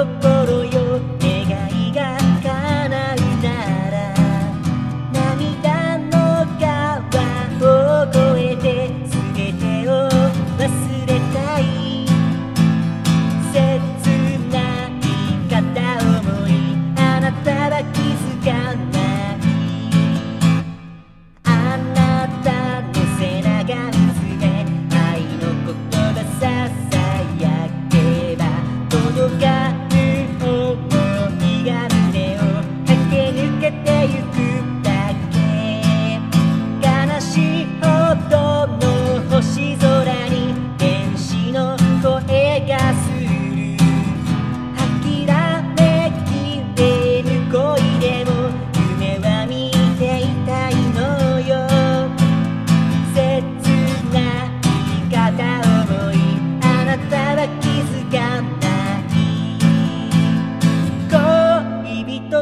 the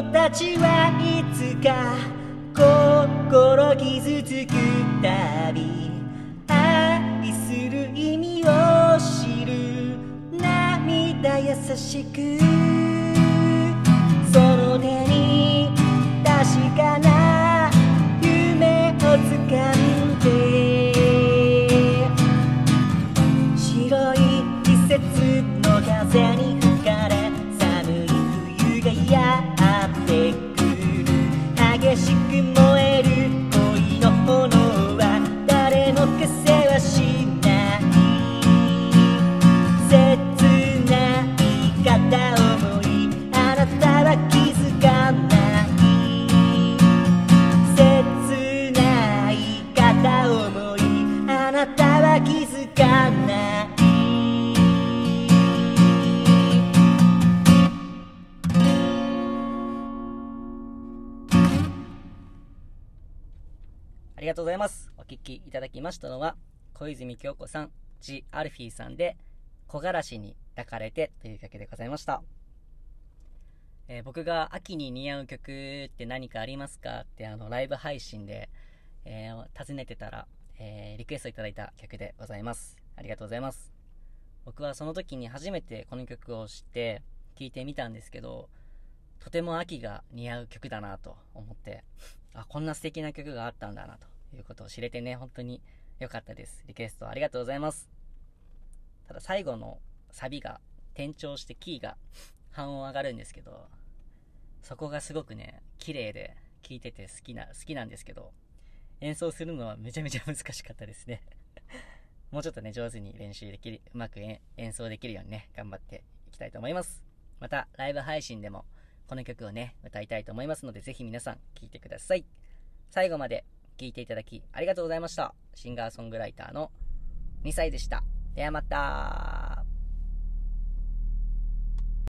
たちはいつか心傷つくたび愛する意味を知る涙優しく。その手に確かな夢をつかんで白い季節の風になたは気づかないありがとうございます。お聞きいただきましたのは、小泉京子さん、ジ・アルフィーさんで、木枯らしに抱かれてという曲でございました。えー僕が秋に似合う曲って何かありますかってあのライブ配信で、えー尋ねてたら、えーリクエストいただいた曲でございます。ありがとうございます。僕はその時に初めてこの曲を知って聴いてみたんですけど、とても秋が似合う曲だなと思って、あ、こんな素敵な曲があったんだなということを知れてね、本当に良かったです。リクエストありがとうございます。ただ最後のサビが転調してキーが半音上がるんですけど、そこがすごくね、綺麗で聴いてて好きな、好きなんですけど、演奏するのはめちゃめちゃ難しかったですね。もうちょっとね、上手に練習できる、うまく演奏できるようにね、頑張っていきたいと思います。また、ライブ配信でも、この曲をね、歌いたいと思いますので、ぜひ皆さん聴いてください。最後まで聴いていただきありがとうございました。シンガーソングライターの2歳でした。ではまた